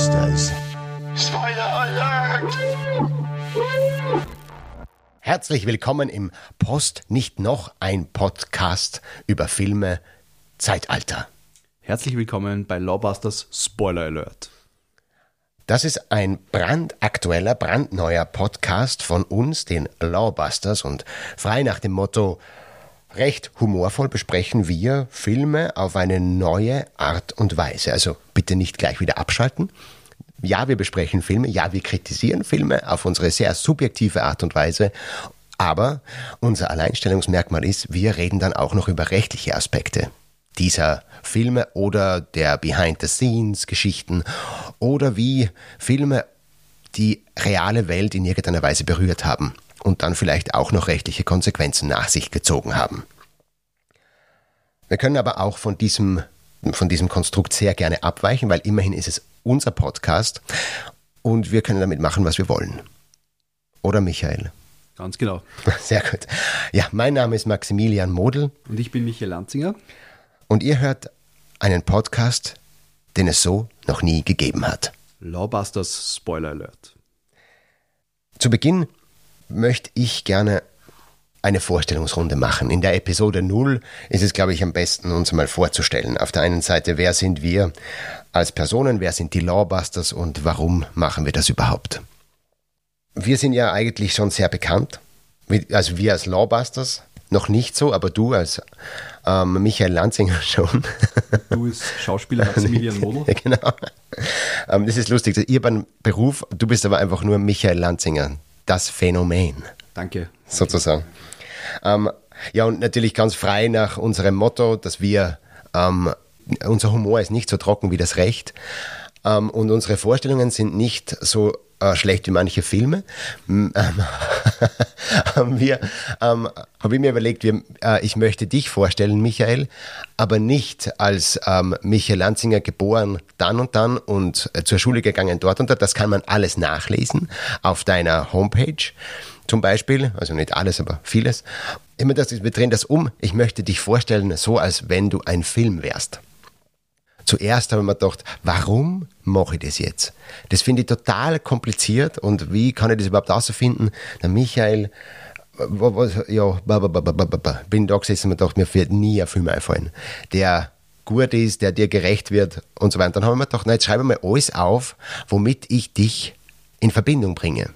Lawbusters. Spoiler Alert! Herzlich willkommen im Post nicht noch ein Podcast über Filme Zeitalter. Herzlich willkommen bei Lawbusters Spoiler Alert. Das ist ein brandaktueller, brandneuer Podcast von uns, den Lawbusters, und frei nach dem Motto recht humorvoll besprechen wir Filme auf eine neue Art und Weise. Also bitte nicht gleich wieder abschalten. Ja, wir besprechen Filme, ja, wir kritisieren Filme auf unsere sehr subjektive Art und Weise. Aber unser Alleinstellungsmerkmal ist, wir reden dann auch noch über rechtliche Aspekte dieser Filme oder der Behind-the-Scenes-Geschichten oder wie Filme die reale Welt in irgendeiner Weise berührt haben und dann vielleicht auch noch rechtliche Konsequenzen nach sich gezogen haben. Wir können aber auch von diesem, von diesem Konstrukt sehr gerne abweichen, weil immerhin ist es unser Podcast und wir können damit machen, was wir wollen. Oder Michael? Ganz genau. Sehr gut. Ja, mein Name ist Maximilian Model. Und ich bin Michael Lanzinger. Und ihr hört einen Podcast, den es so noch nie gegeben hat. Lawbusters Spoiler Alert. Zu Beginn möchte ich gerne eine Vorstellungsrunde machen. In der Episode 0 ist es, glaube ich, am besten, uns mal vorzustellen. Auf der einen Seite, wer sind wir als Personen, wer sind die Lawbusters und warum machen wir das überhaupt? Wir sind ja eigentlich schon sehr bekannt. Also wir als Lawbusters noch nicht so, aber du als ähm, Michael Lanzinger schon. Du bist Schauspieler Maximilian Model. ja, genau. Ähm, das ist lustig. Ihr beim Beruf, du bist aber einfach nur Michael Lanzinger. Das Phänomen. Danke. Sozusagen. Ähm, ja, und natürlich ganz frei nach unserem Motto, dass wir, ähm, unser Humor ist nicht so trocken wie das Recht. Ähm, und unsere Vorstellungen sind nicht so äh, schlecht wie manche Filme. Ähm, haben wir, ähm, habe ich mir überlegt, wir, äh, ich möchte dich vorstellen, Michael, aber nicht als ähm, Michael Lanzinger geboren dann und dann und äh, zur Schule gegangen dort und dort. Das kann man alles nachlesen auf deiner Homepage zum Beispiel, also nicht alles, aber vieles. Immer das, wir drehen das um. Ich möchte dich vorstellen, so als wenn du ein Film wärst. Zuerst habe ich mir gedacht, warum mache ich das jetzt? Das finde ich total kompliziert und wie kann ich das überhaupt herausfinden? Der Michael, ja, bin da gesessen und gedacht, mir wird nie ein Film einfallen, der gut ist, der dir gerecht wird und so weiter. Dann habe ich mir gedacht, na, jetzt schreibe mal alles auf, womit ich dich in Verbindung bringe.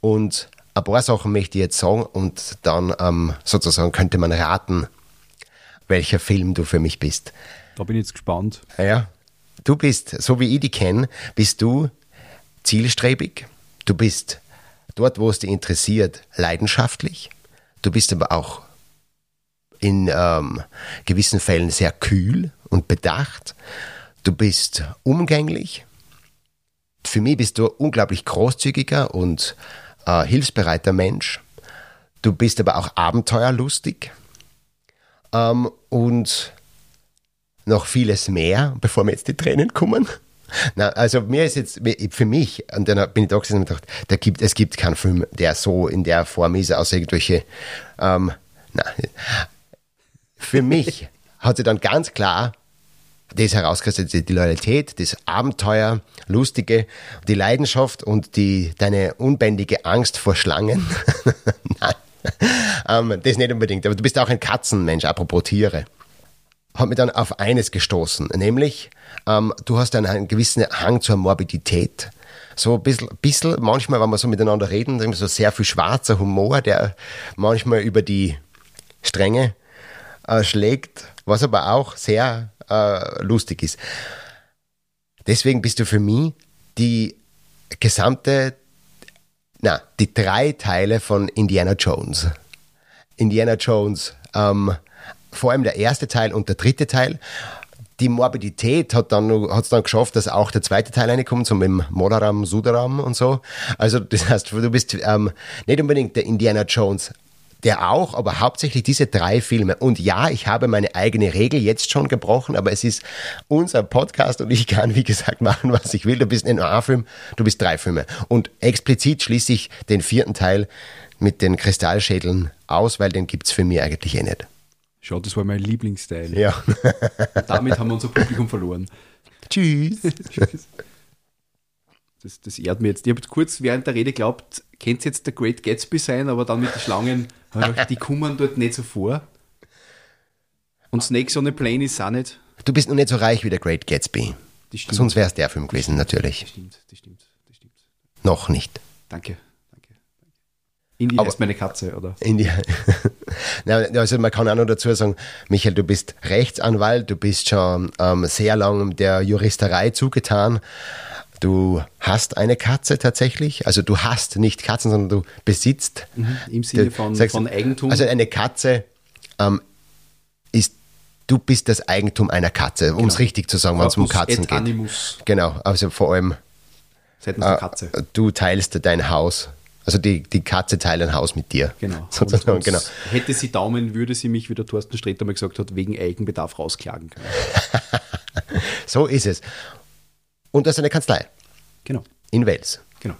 Und ein paar Sachen möchte ich jetzt sagen und dann ähm, sozusagen könnte man raten, welcher Film du für mich bist. Da bin ich jetzt gespannt. Ja, du bist, so wie ich dich kenne, bist du zielstrebig. Du bist dort, wo es dich interessiert, leidenschaftlich. Du bist aber auch in ähm, gewissen Fällen sehr kühl und bedacht. Du bist umgänglich. Für mich bist du unglaublich großzügiger und äh, hilfsbereiter Mensch. Du bist aber auch abenteuerlustig. Ähm, und noch vieles mehr, bevor mir jetzt die Tränen kommen. Na, also mir ist jetzt, für mich, und dann bin ich da gesessen und gedacht, da gibt, es gibt keinen Film, der so in der Form ist, außer irgendwelche, ähm, na, für mich hat sie dann ganz klar das herauskristallisiert, die Loyalität, das Abenteuer, Lustige, die Leidenschaft und die, deine unbändige Angst vor Schlangen. Nein, ähm, das nicht unbedingt, aber du bist auch ein Katzenmensch, apropos Tiere hat mich dann auf eines gestoßen, nämlich ähm, du hast einen, einen gewissen Hang zur Morbidität. So ein bisschen, bisschen, manchmal, wenn wir so miteinander reden, so sehr viel schwarzer Humor, der manchmal über die Stränge äh, schlägt, was aber auch sehr äh, lustig ist. Deswegen bist du für mich die gesamte, na, die drei Teile von Indiana Jones. Indiana Jones, ähm, vor allem der erste Teil und der dritte Teil. Die Morbidität hat dann hat's dann geschafft, dass auch der zweite Teil reinkommt, so mit dem Modaram, Sudaram und so. Also das heißt, du bist ähm, nicht unbedingt der Indiana Jones, der auch, aber hauptsächlich diese drei Filme. Und ja, ich habe meine eigene Regel jetzt schon gebrochen, aber es ist unser Podcast und ich kann, wie gesagt, machen, was ich will. Du bist nicht nur ein Film, du bist drei Filme. Und explizit schließe ich den vierten Teil mit den Kristallschädeln aus, weil den gibt es für mich eigentlich eh nicht. Schau, das war mein Lieblingsteil. Ja. damit haben wir unser Publikum verloren. Tschüss. Tschüss. das, das ehrt mir jetzt. Ich habe kurz während der Rede geglaubt, könnte jetzt der Great Gatsby sein, aber dann mit den Schlangen, die kommen dort nicht so vor. Und Snakes on a Plane ist auch nicht. Du bist noch nicht so reich wie der Great Gatsby. Sonst wäre es der Film gewesen, natürlich. Das stimmt, das stimmt, das stimmt. Noch nicht. Danke, danke. Indie Aber- heißt meine Katze, oder? In die, Na, also man kann auch noch dazu sagen, Michael, du bist Rechtsanwalt, du bist schon ähm, sehr lang der Juristerei zugetan. Du hast eine Katze tatsächlich. Also du hast nicht Katzen, sondern du besitzt. Im Sinne von, sagst- von Eigentum. Also eine Katze ähm, ist, du bist das Eigentum einer Katze, um es richtig zu sagen, wenn es um Katzen geht. Animus Genau, also vor allem seitens äh, der Katze. du teilst dein Haus. Also die, die Katze teilt ein Haus mit dir. Genau. Sozusagen, genau. Hätte sie Daumen, würde sie mich, wie der Thorsten Sträter mal gesagt hat, wegen Eigenbedarf rausklagen können. So ist es. Und das ist eine Kanzlei Genau, in Wels. genau.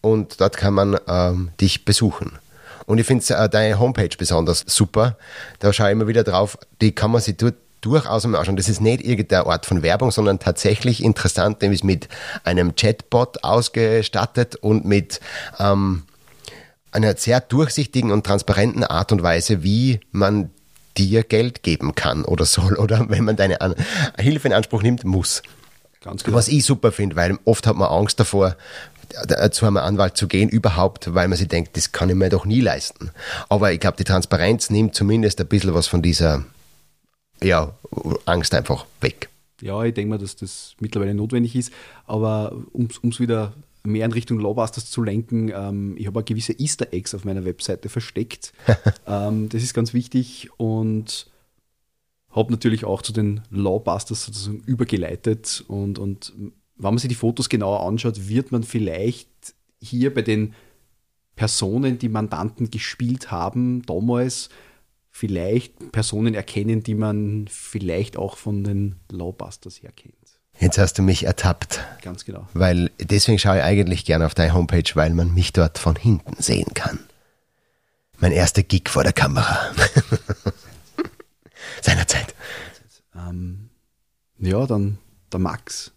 Und dort kann man ähm, dich besuchen. Und ich finde äh, deine Homepage besonders super. Da schaue ich immer wieder drauf. Die kann man sich dort durchaus mal anschauen. Das ist nicht irgendeine Art von Werbung, sondern tatsächlich interessant, nämlich mit einem Chatbot ausgestattet und mit ähm, einer sehr durchsichtigen und transparenten Art und Weise, wie man dir Geld geben kann oder soll oder wenn man deine An Hilfe in Anspruch nimmt, muss. Ganz genau. Was ich super finde, weil oft hat man Angst davor, zu einem Anwalt zu gehen, überhaupt, weil man sich denkt, das kann ich mir doch nie leisten. Aber ich glaube, die Transparenz nimmt zumindest ein bisschen was von dieser ja, Angst einfach weg. Ja, ich denke mal, dass das mittlerweile notwendig ist. Aber um es wieder mehr in Richtung Lawbusters zu lenken, ähm, ich habe auch gewisse Easter Eggs auf meiner Webseite versteckt. ähm, das ist ganz wichtig und habe natürlich auch zu den Lawbusters sozusagen übergeleitet. Und, und wenn man sich die Fotos genauer anschaut, wird man vielleicht hier bei den Personen, die Mandanten gespielt haben, damals vielleicht Personen erkennen, die man vielleicht auch von den Lawbusters her kennt. Jetzt hast du mich ertappt, Ganz genau. weil deswegen schaue ich eigentlich gerne auf deine Homepage, weil man mich dort von hinten sehen kann. Mein erster Gig vor der Kamera. Seinerzeit. Ähm, ja, dann der Max.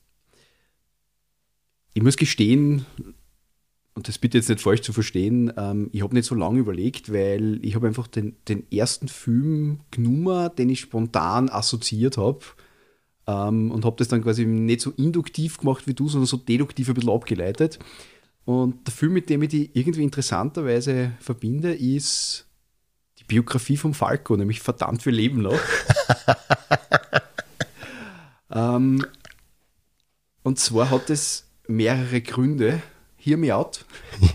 Ich muss gestehen, und das bitte jetzt nicht falsch zu verstehen, ähm, ich habe nicht so lange überlegt, weil ich habe einfach den, den ersten Film genommen, den ich spontan assoziiert habe ähm, und habe das dann quasi nicht so induktiv gemacht wie du, sondern so deduktiv ein bisschen abgeleitet. Und der Film, mit dem ich die irgendwie interessanterweise verbinde, ist die Biografie von Falco, nämlich Verdammt, wir leben noch. ähm, und zwar hat es mehrere Gründe. Hear me out.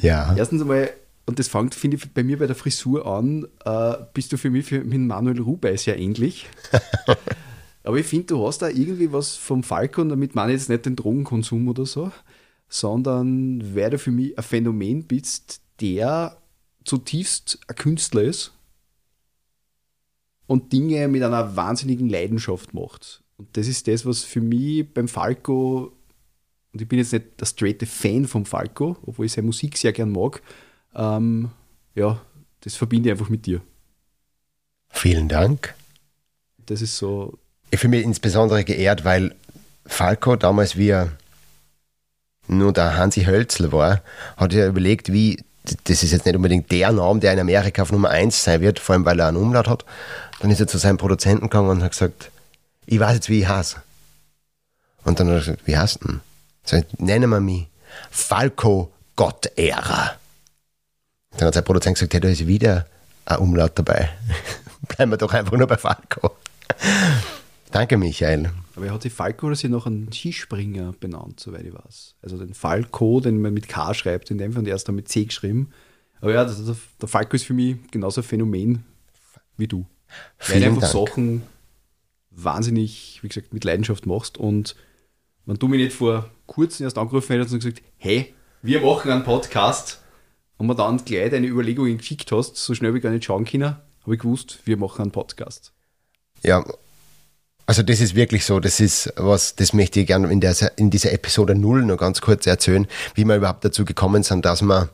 Ja. Erstens einmal, und das fängt, finde ich, bei mir bei der Frisur an, äh, bist du für mich für, mit Manuel Rubey sehr ähnlich. Aber ich finde, du hast da irgendwie was vom Falco, und damit meine ich jetzt nicht den Drogenkonsum oder so, sondern weil du für mich ein Phänomen bist, der zutiefst ein Künstler ist und Dinge mit einer wahnsinnigen Leidenschaft macht. Und das ist das, was für mich beim Falco, und ich bin jetzt nicht der straighte Fan vom Falco, obwohl ich seine Musik sehr gern mag, ähm, ja, das verbinde ich einfach mit dir. Vielen Dank. Das ist so, Ich fühle mich insbesondere geehrt, weil Falco damals, wie er nur der Hansi Hölzl war, hat er überlegt, wie, das ist jetzt nicht unbedingt der Name, der in Amerika auf Nummer 1 sein wird, vor allem weil er einen Umlaut hat. Dann ist er zu seinem Produzenten gegangen und hat gesagt, ich weiß jetzt, wie ich heiße. Und dann hat er gesagt, wie heißt du denn? Sag ich, nenne wir mich Falco Gottehrer. Dann hat sein Produzent gesagt, hey, da ist wieder ein Umlaut dabei. Bleiben wir doch einfach nur bei Falco. Danke, Michael. aber er hat sich Falco oder sie noch einen Skispringer benannt, soweit ich weiß. Also den Falco, den man mit K schreibt, in dem Fall, und er ist dann mit C geschrieben. Aber ja, das, das, der Falco ist für mich genauso ein Phänomen wie du. Weil Vielen du einfach Dank. Sachen wahnsinnig, wie gesagt, mit Leidenschaft machst. Und wenn du mich nicht vor kurzem erst angerufen hättest und gesagt, hey, wir machen einen Podcast und mir dann gleich deine Überlegungen geschickt hast, so schnell wie gar nicht schauen können, habe ich gewusst, wir machen einen Podcast. Ja, also das ist wirklich so, das ist was, das möchte ich gerne in, der, in dieser Episode 0 noch ganz kurz erzählen, wie wir überhaupt dazu gekommen sind, dass wir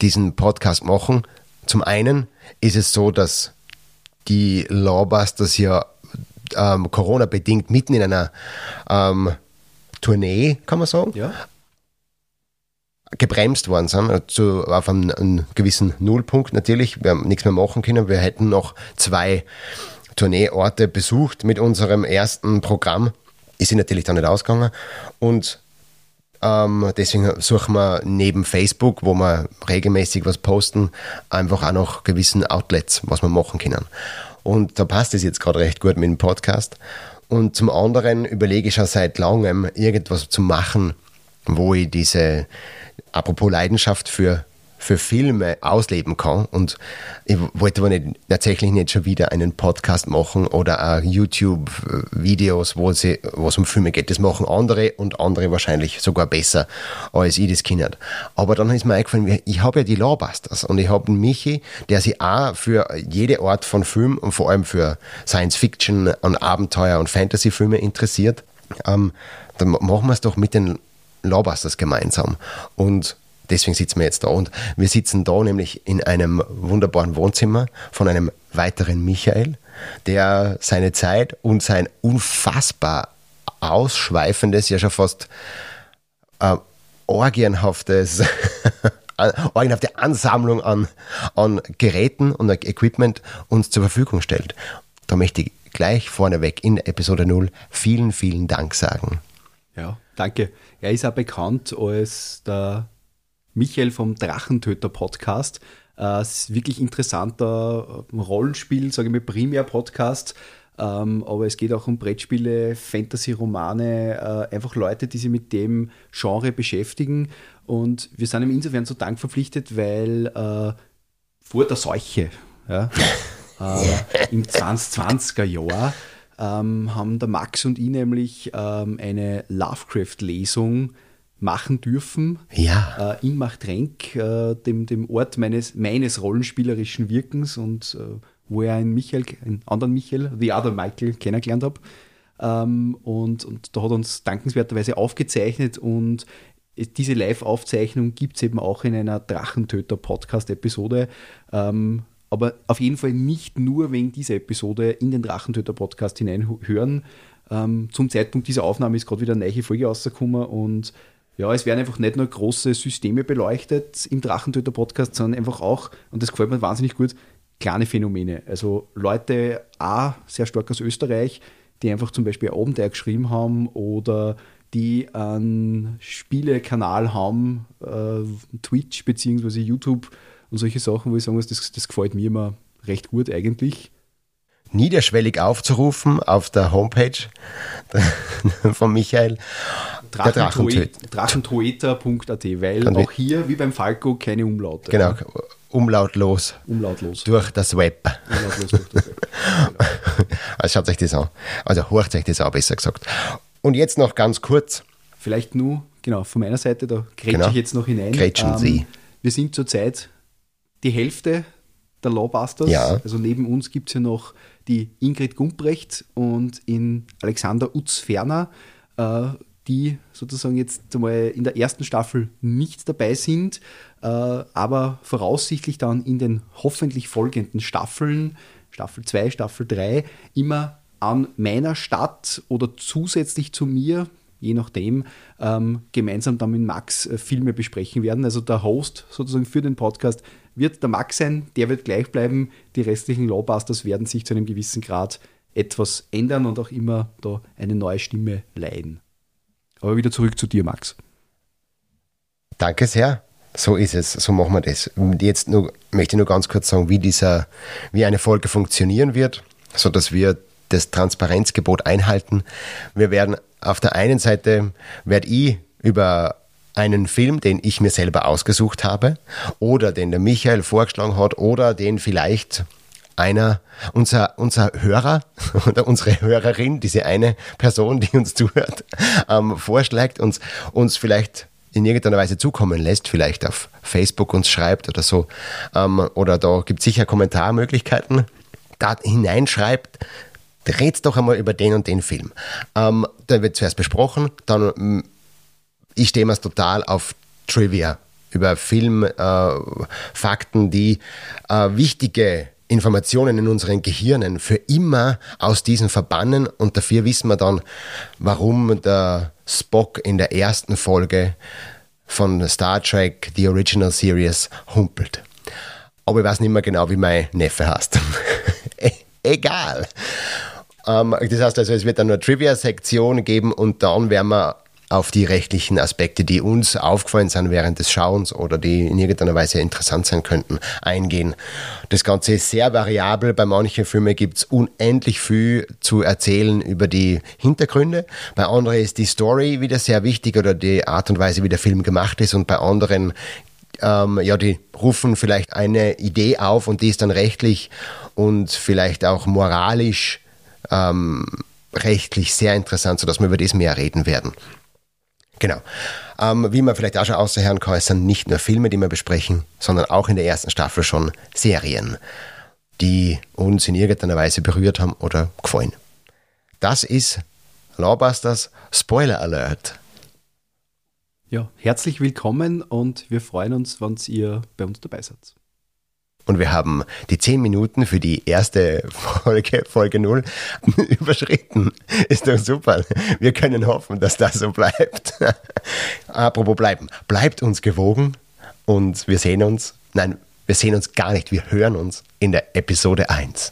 diesen Podcast machen. Zum einen ist es so, dass die Lawbusters ja ähm, Corona-bedingt mitten in einer ähm, Tournee, kann man sagen, Ja. gebremst worden sind, zu, auf einem, einem gewissen Nullpunkt natürlich. Wir haben nichts mehr machen können. Wir hätten noch zwei Tourneeorte besucht mit unserem ersten Programm. Ist sie natürlich dann nicht ausgegangen. Und ähm, deswegen suchen wir neben Facebook, wo wir regelmäßig was posten, einfach auch noch gewissen Outlets, was wir machen können. Und da passt es jetzt gerade recht gut mit dem Podcast. Und zum anderen überlege ich schon seit langem, irgendwas zu machen, wo ich diese, apropos Leidenschaft für, für Filme ausleben kann. Und ich wollte aber nicht, tatsächlich nicht schon wieder einen Podcast machen oder auch YouTube-Videos, wo, es um Filme geht. Das machen andere und andere wahrscheinlich sogar besser, als ich das kann. Aber dann ist mir eingefallen, ich habe ja die Lawbusters und ich habe einen Michi, der sich auch für jede Art von Film und vor allem für Science-Fiction und Abenteuer und Fantasy-Filme interessiert. Ähm, dann machen wir es doch mit den Lawbusters gemeinsam. Und deswegen sitzen wir jetzt da. Und wir sitzen da nämlich in einem wunderbaren Wohnzimmer von einem weiteren Michael, der seine Zeit und sein unfassbar ausschweifendes, ja schon fast äh, orgienhaftes, orgienhafte Ansammlung an, an Geräten und Equipment uns zur Verfügung stellt. Da möchte ich gleich vorneweg in Episode 0 vielen, vielen Dank sagen. Ja, danke. Er ist auch bekannt als der Michael vom Drachentöter Podcast. Äh, es ist wirklich interessanter äh, Rollenspiel, sage ich mal, Primär-Podcast. Ähm, aber es geht auch um Brettspiele, Fantasy-Romane, äh, einfach Leute, die sich mit dem Genre beschäftigen. Und wir sind ihm insofern so dankverpflichtet, weil äh, vor der Seuche, ja, äh, im 2020er Jahr, ähm, haben der Max und ich nämlich ähm, eine Lovecraft-Lesung machen dürfen Ja. äh, in Machtrenk, äh, dem, dem Ort meines, meines rollenspielerischen Wirkens und äh, wo er einen Michael, einen anderen Michael, The Other Michael, kennengelernt habe. Ähm, und, und da hat uns dankenswerterweise aufgezeichnet und es- diese Live-Aufzeichnung gibt es eben auch in einer Drachentöter-Podcast-Episode. Ähm, aber auf jeden Fall nicht nur wegen dieser Episode in den Drachentöter-Podcast hineinhören. Ähm, zum Zeitpunkt dieser Aufnahme ist gerade wieder eine neue Folge rausgekommen und ja, es werden einfach nicht nur große Systeme beleuchtet im Drachentöter-Podcast, sondern einfach auch, und das gefällt mir wahnsinnig gut, kleine Phänomene. Also Leute, A, sehr stark aus Österreich, die einfach zum Beispiel Abenteuer geschrieben haben oder die einen Spielekanal haben, äh, Twitch beziehungsweise YouTube und solche Sachen, wo ich sagen muss, das, das gefällt mir immer recht gut eigentlich. Niederschwellig aufzurufen auf der Homepage von Michael. Drachentoeter.at, weil Kann auch hier, wie beim Falco, keine Umlaute. Genau, umlautlos Umlautlos. durch das Web. Umlautlos durch das Web. Also schaut euch das an. Also horcht euch das an, besser gesagt. Und jetzt noch ganz kurz. Vielleicht nur, genau, von meiner Seite, da grätsche Genau. ich jetzt noch hinein. Ähm, Grätschen Sie. Wir sind zurzeit die Hälfte der Lawbusters. Ja. Also neben uns gibt es ja noch die Ingrid Gumprecht und in Alexander Utz Ferner, äh, die sozusagen jetzt einmal in der ersten Staffel nicht dabei sind, äh, aber voraussichtlich dann in den hoffentlich folgenden Staffeln, Staffel 2, Staffel 3, immer an meiner Stadt oder zusätzlich zu mir, je nachdem, ähm, gemeinsam dann mit Max äh, Filme besprechen werden. Also der Host sozusagen für den Podcast wird der Max sein, der wird gleich bleiben. Die restlichen Lawbusters werden sich zu einem gewissen Grad etwas ändern und auch immer da eine neue Stimme leihen. Aber wieder zurück zu dir, Max. Danke sehr. So ist es, so machen wir das. Jetzt nur, möchte ich nur ganz kurz sagen, wie, dieser, wie eine Folge funktionieren wird, sodass wir das Transparenzgebot einhalten. Wir werden auf der einen Seite, werde ich über einen Film, den ich mir selber ausgesucht habe oder den der Michael vorgeschlagen hat oder den vielleicht einer, unser, unser Hörer oder unsere Hörerin, diese eine Person, die uns zuhört, ähm, vorschlägt, uns, uns vielleicht in irgendeiner Weise zukommen lässt, vielleicht auf Facebook uns schreibt oder so, ähm, oder da gibt es sicher Kommentarmöglichkeiten, da hineinschreibt, redet doch einmal über den und den Film. Ähm, da wird zuerst besprochen, dann mm, ich stehe mir total auf Trivia über Filmfakten, äh, die äh, wichtige Informationen in unseren Gehirnen für immer aus diesen verbannen und dafür wissen wir dann, warum der Spock in der ersten Folge von Star Trek The Original Series humpelt. Aber ich weiß nicht mehr genau, wie mein Neffe heißt. E-, egal. Ähm, das heißt also, es wird dann eine Trivia-Sektion geben und dann werden wir auf die rechtlichen Aspekte, die uns aufgefallen sind während des Schauens oder die in irgendeiner Weise interessant sein könnten, eingehen. Das Ganze ist sehr variabel. Bei manchen Filmen gibt es unendlich viel zu erzählen über die Hintergründe. Bei anderen ist die Story wieder sehr wichtig oder die Art und Weise, wie der Film gemacht ist. Und bei anderen ähm, ja, die rufen vielleicht eine Idee auf und die ist dann rechtlich und vielleicht auch moralisch ähm, rechtlich sehr interessant, sodass wir über das mehr reden werden. Genau. Ähm, wie man vielleicht auch schon außerhören kann, es nicht nur Filme, die wir besprechen, sondern auch in der ersten Staffel schon Serien, die uns in irgendeiner Weise berührt haben oder gefallen. Das ist Lawbusters Spoiler Alert. Ja, herzlich willkommen und wir freuen uns, wenn ihr bei uns dabei seid. Und wir haben die zehn Minuten für die erste Folge, Folge 0, überschritten. Ist doch super. Wir können hoffen, dass das so bleibt. Apropos bleiben. Bleibt uns gewogen und wir sehen uns, nein, wir sehen uns gar nicht, wir hören uns in der Episode 1.